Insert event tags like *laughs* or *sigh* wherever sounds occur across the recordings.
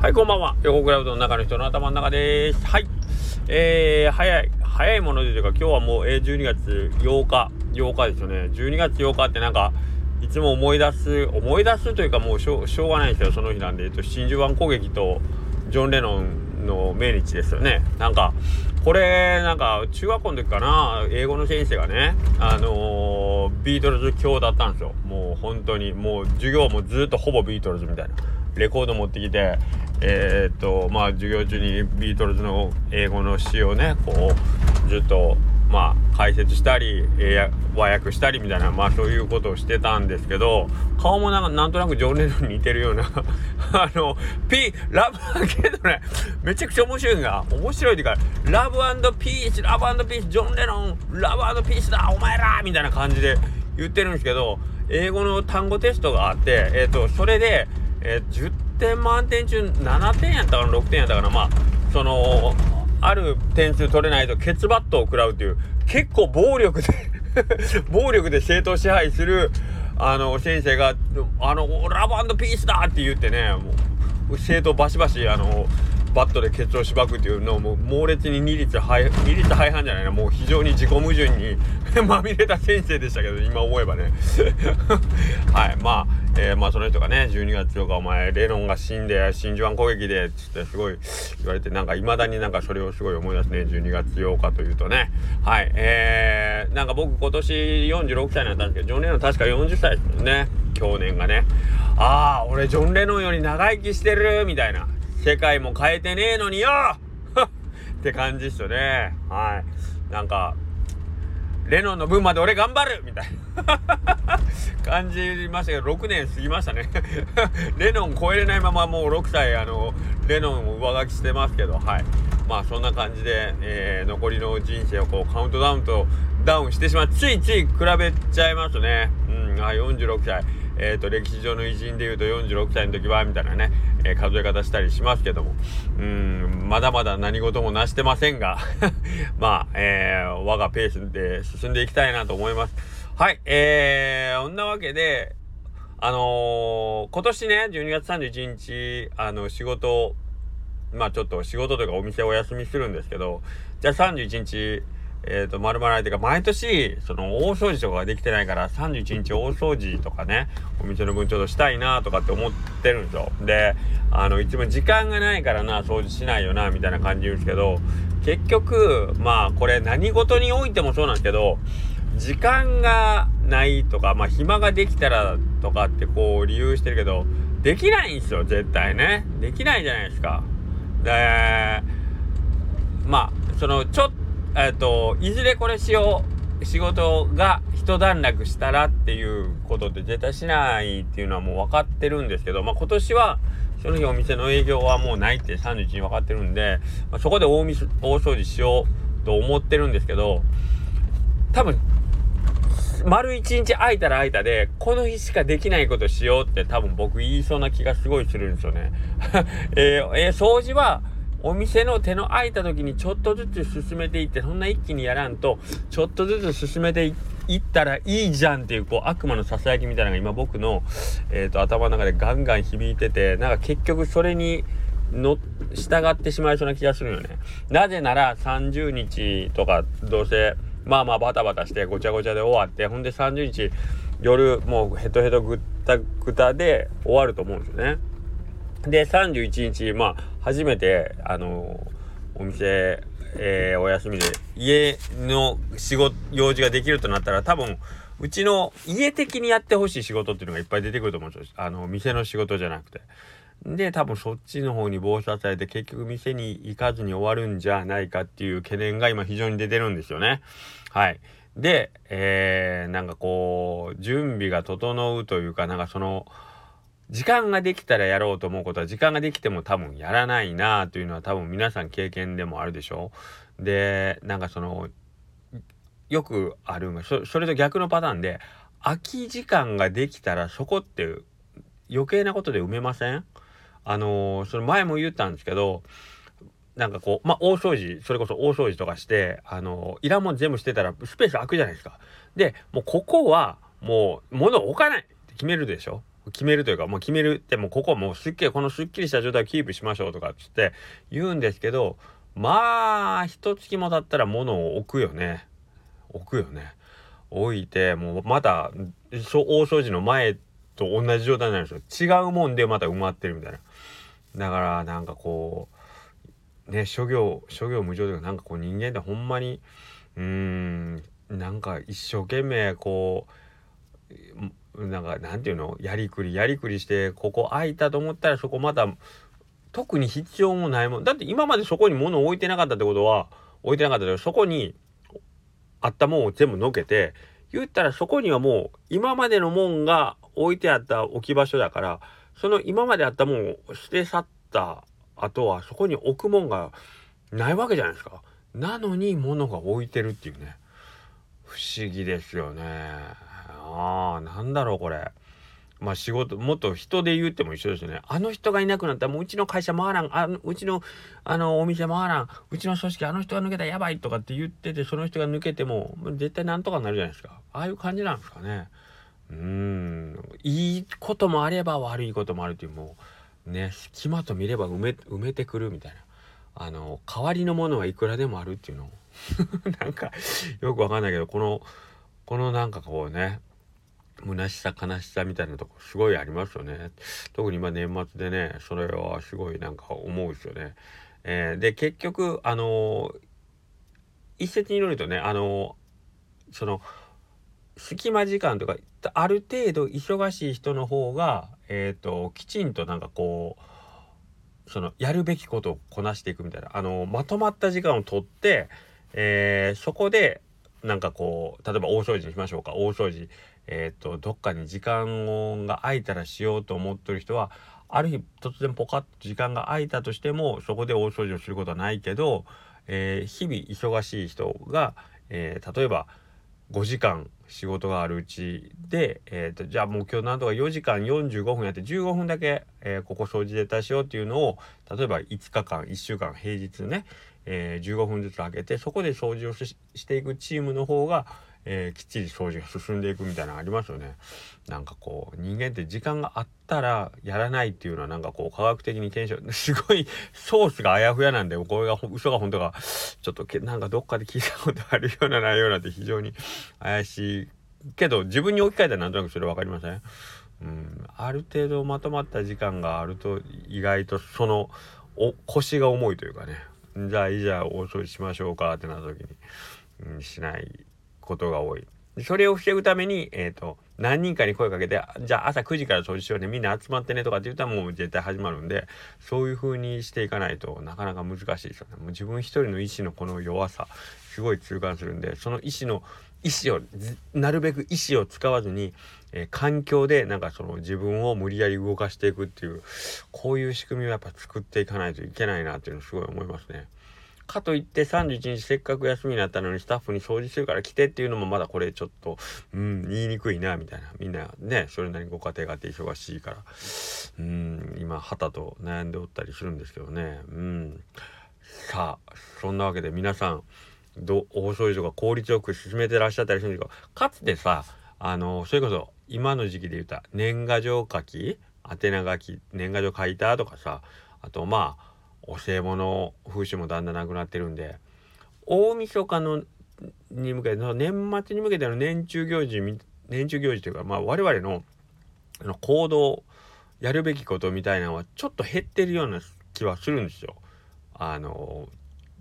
はい、こんばんは。横クラウドの中の人の頭の中です。はい。えー、早い、早いものでというか、今日はもう、えー、12月8日、8日ですよね。12月8日ってなんか、いつも思い出す、思い出すというかもうしょしょうがないですよ、その日なんで。えっと、真珠湾攻撃と、ジョン・レノンの命日ですよね。なんか、これ、なんか、中学校の時かな、英語の先生がね、あのー、ビートルズ教だったんですよ。もう本当に、もう授業もずっとほぼビートルズみたいな。レコード持ってきて、えー、っとまあ授業中にビートルズの英語の詩をねこうずっとまあ解説したり、えー、和訳したりみたいなまあそういうことをしてたんですけど顔もなんかなんとなくジョン・レノンに似てるような *laughs* あの P ラブけどねめちゃくちゃ面白いんが面白いっていうかラブピースラブピースジョン・レノンラブピースだお前らみたいな感じで言ってるんですけど英語の単語テストがあってえっ、とそれでえー、10点満点中7点やったかな6点やったかなまあそのある点数取れないとケツバットを食らうという結構暴力で *laughs* 暴力で正当支配するあの先生が「あのラブピースだ!」って言ってねもう正当バシバシあのバットでケツをしばくっていうのをもう猛烈に2率廃2率廃反じゃないなもう非常に自己矛盾に *laughs* まみれた先生でしたけど今思えばね *laughs* はいまあえー、まあその人がね12月8日お前レノンが死んで真珠湾攻撃でつってすごい言われてなんかいまだになんかそれをすごい思い出すね12月8日というとね。はいえー、なんか僕今年46歳になったんですけどジョン・レノン確か40歳ですもんね。去年がね。ああ俺ジョン・レノンより長生きしてるみたいな。世界も変えてねえのによ。*laughs* って感じっすよね。はい。なんかレノンの分まで俺頑張るみたいな *laughs* 感じましたけど、6年過ぎましたね *laughs* レノン超えれないままもう6歳、あの、レノンを上書きしてますけど、はい。まあそんな感じで、えー、残りの人生をこうカウントダウンとダウンしてしまう。ついつい比べちゃいますね。うん、あ、46歳。え、ー、と、歴史上の偉人で言うと46歳の時は、みたいなね、えー、数え方したりしますけども、うん、まだまだ何事も成してませんが *laughs* まあ、えー、我がペースで進んでいきたいなと思います。はい、えー、そんなわけで、あのー、今年ね、12月31日、あの、仕事、まあちょっと仕事とかお店お休みするんですけど、じゃあ31日、えっ、ー、と、丸々相手が毎年、その大掃除とかができてないから、31日大掃除とかね、お店の分ちょっとしたいなとかって思ってるんですよ。で、あの、いつも時間がないからな、掃除しないよな、みたいな感じ言うんですけど、結局、まあ、これ何事においてもそうなんですけど、時間がないとか、まあ、暇ができたらとかってこう理由してるけど、できないんですよ、絶対ね。できないじゃないですか。で、まあ、その、ちょっえっ、と、いずれこれしよう、仕事が一段落したらっていうことって絶対しないっていうのはもう分かってるんですけど、まあ今年は、その日お店の営業はもうないって31に分かってるんで、まあ、そこで大大掃除しようと思ってるんですけど、多分、丸一日空いたら空いたで、この日しかできないことしようって多分僕言いそうな気がすごいするんですよね。*laughs* えー、えー、掃除は、お店の手の空いた時にちょっとずつ進めていってそんな一気にやらんとちょっとずつ進めていったらいいじゃんっていうこう悪魔のささやきみたいなのが今僕の、えーと、頭の中でガンガン響いててなんか結局それにの従ってしまいそうな気がするよね。なぜなら30日とかどうせまあまあバタバタしてごちゃごちゃで終わってほんで30日夜もうヘトヘトぐったぐたで終わると思うんですよね。で、31日、まあ、初めて、あのお店、えー、お休みで、家の仕事、用事ができるとなったら、多分、うちの家的にやってほしい仕事っていうのがいっぱい出てくると思うんですよ。あの、店の仕事じゃなくて。で、多分そっちの方に暴殺されて、結局店に行かずに終わるんじゃないかっていう懸念が今非常に出てるんですよね。はい。で、えー、なんかこう、準備が整うというか、なんかその、時間ができたらやろうと思うことは時間ができても多分やらないなというのは多分皆さん経験でもあるでしょう。で、なんかその、よくあるそそれと逆のパターンで、空き時間ができたらそこって余計なことで埋めません？あのー、その前も言ったんですけど、なんかこう、まあ、大掃除、それこそ大掃除とかして、あのー、いらんもん全部してたらスペース空くじゃないですか。で、もうここは、もう物置かないって決めるでしょ決めるというか、まあ、決めるってもうここはもうすっきりこのすっきりした状態をキープしましょうとかっつって言うんですけどまあ一月も経ったら物を置くよね。置くよね。置いてもうまた大掃除の前と同じ状態になるんですよ違うもんでまた埋まってるみたいな。だからなんかこうね諸行諸行無常というかなんかこう人間ってほんまにうーんなんか一生懸命こうなんかなんていうのやりくりやりくりしてここ空いたと思ったらそこまた特に必要もないもんだって今までそこに物を置いてなかったってことは置いてなかったけどそこにあったもんを全部のけて言ったらそこにはもう今までのもんが置いてあった置き場所だからその今まであったもんを捨て去った後はそこに置くもんがないわけじゃないですか。なのに物が置いてるっていうね不思議ですよね。なんだろうこれ。まあ仕事もっと人で言っても一緒ですよね。あの人がいなくなったらもううちの会社回らんあのうちのあのお店回らんうちの組織あの人が抜けたらやばいとかって言っててその人が抜けても絶対なんとかなるじゃないですか。ああいう感じなんですかね。うーんいいこともあれば悪いこともあるというもうね隙間と見れば埋め埋めてくるみたいな。あの代わりのものはいくらでもあるっていうの *laughs* なんかよくわかんないけどこのこのなんかこうね虚しさ悲しさみたいなとこすごいありますよね。特に今年末でねそれはすごいなんか思うですよね、えー、で結局あの一説によるとねあのその隙間時間とかある程度忙しい人の方がえっ、ときちんとなんかこうそのやるべきことをこなしていくみたいな。あのまとまった時間をとって、え、そこでなんかこう例えば大掃除にしましょうか。大掃除えっ、ー、とどっかに時間が空いたらしようと思ってる人はある日突然ポカッと時間が空いたとしてもそこで大掃除をすることはないけど、えー、日々忙しい人が、えー、例えば5時間仕事があるうちで、えーと、じゃあもう今日なんとか4時間45分やって15分だけ、えー、ここ掃除で出しようっていうのを例えば5日間1週間平日ね、えー、15分ずつ空けてそこで掃除をしていくチームの方が、えー、きっちり掃除が進んでいくみたいなのありますよね。なんかこう人間って時間があったらやらないっていうのはなんかこう科学的に検証 *laughs* すごいソースがあやふやなんでこれが嘘が本当かちょっとけなんかどっかで聞いたことあるような内容なんて非常に怪しいけど自分に置き換えたらなんとなくそれ分かりません、うん、ある程度まとまった時間があると意外とそのお腰が重いというかね。じゃあいいじゃあ大掃除しましょうかってなった時に、うん、しない。ことが多い。それを防ぐために、えっ、ー、と、何人かに声かけて、じゃあ朝9時から掃除しようね、みんな集まってねとかって言ったらもう絶対始まるんで、そういう風にしていかないとなかなか難しいですよね。もう自分一人の意志のこの弱さ、すごい痛感するんで、その意志の、意志を、なるべく意志を使わずに、えー、環境でなんかその自分を無理やり動かしていくっていう、こういう仕組みをやっぱ作っていかないといけないなっていうのすごい思いますね。かといって31日せっかく休みになったのにスタッフに掃除するから来てっていうのもまだこれちょっと、うん、言いにくいなみたいな。みんなね、それなりにご家庭があって忙しいから、うん、今、旗と悩んでおったりするんですけどね。うん。さあ、そんなわけで皆さん、ど大掃除とか効率よく進めてらっしゃったりするんですけど、かつてさ、あの、それこそ今の時期で言った年賀状書き宛名書き、年賀状書いたとかさ、あとまあ、お歳暮の風習もだんだんなくなってるんで大晦日のに向けての年末に向けての年中行事年中行事というかまあ我々の行動やるべきことみたいなのはちょっと減ってるような気はするんですよ。あの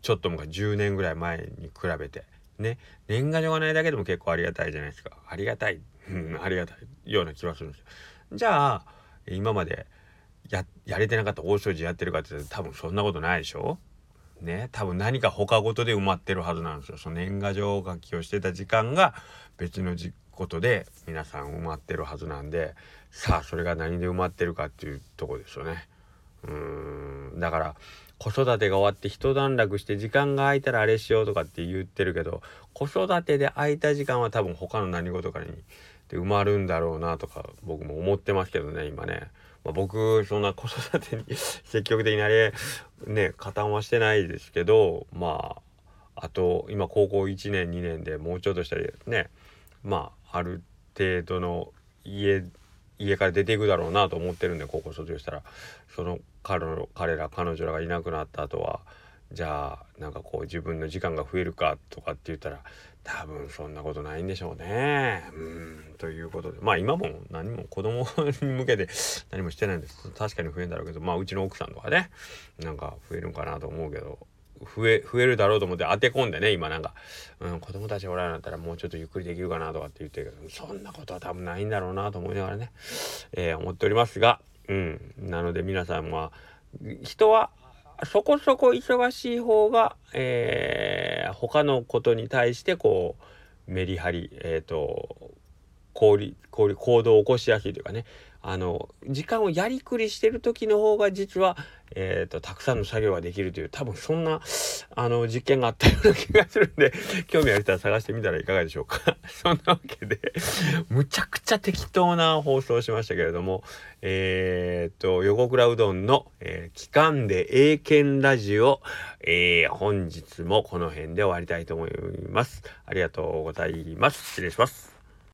ちょっともか10年ぐらい前に比べてね年賀状がないだけでも結構ありがたいじゃないですかありがたい、ありがたいような気はするんですよ。じゃあ今までやれてなかった大掃除やってるかって多分そんなことないでしょ？ね？多分何か他事で埋まってるはずなんですよ。その年賀状書きをしてた時間が別のことで皆さん埋まってるはずなんでさあそれが何で埋まってるかっていうとこですよね。うーん。だから子育てが終わって一段落して時間が空いたらあれしようとかって言ってるけど子育てで空いた時間は多分他の何事かにで埋まるんだろうなとか僕も思ってますけどね今ね。まあ、僕そんな子育てに *laughs* 積極的になれね加担はしてないですけどまああと今高校1年2年でもうちょっとしたりねまあある程度の家家から出ていくだろうなと思ってるんで高校卒業したら。その彼彼ら彼女らがいなくなった後はじゃあなんかこう自分の時間が増えるかとかって言ったら多分そんなことないんでしょうね。うんということで。まあ今も何も子供に向けて何もしてないんです。けど確かに増えるんだろうけどまあうちの奥さんとかねなんか増えるんかなと思うけど増え増えるだろうと思って当て込んでね今なんか、うん、子供たちおらんなったらもうちょっとゆっくりできるかなとかって言ってるけどそんなことは多分ないんだろうなと思いながらね、えー、思っておりますが、うん、なので皆さんは人はそこそこ忙しい方が、えー、他のことに対してこうメリハリえっ、ー、と行動を起こしやすいというかね。あの時間をやりくりしてる時の方が実は、えーと、たくさんの作業ができるという多分そんなあの実験があったような気がするんで *laughs* 興味ある人は探してみたらいかがでしょうか *laughs* そんなわけでむちゃくちゃ適当な放送しましたけれどもえっ、ー、と横倉うどんの、えー、期間で英検ラジオ、えー、本日もこの辺で終わりたいと思います。ありがとうございます。失礼します。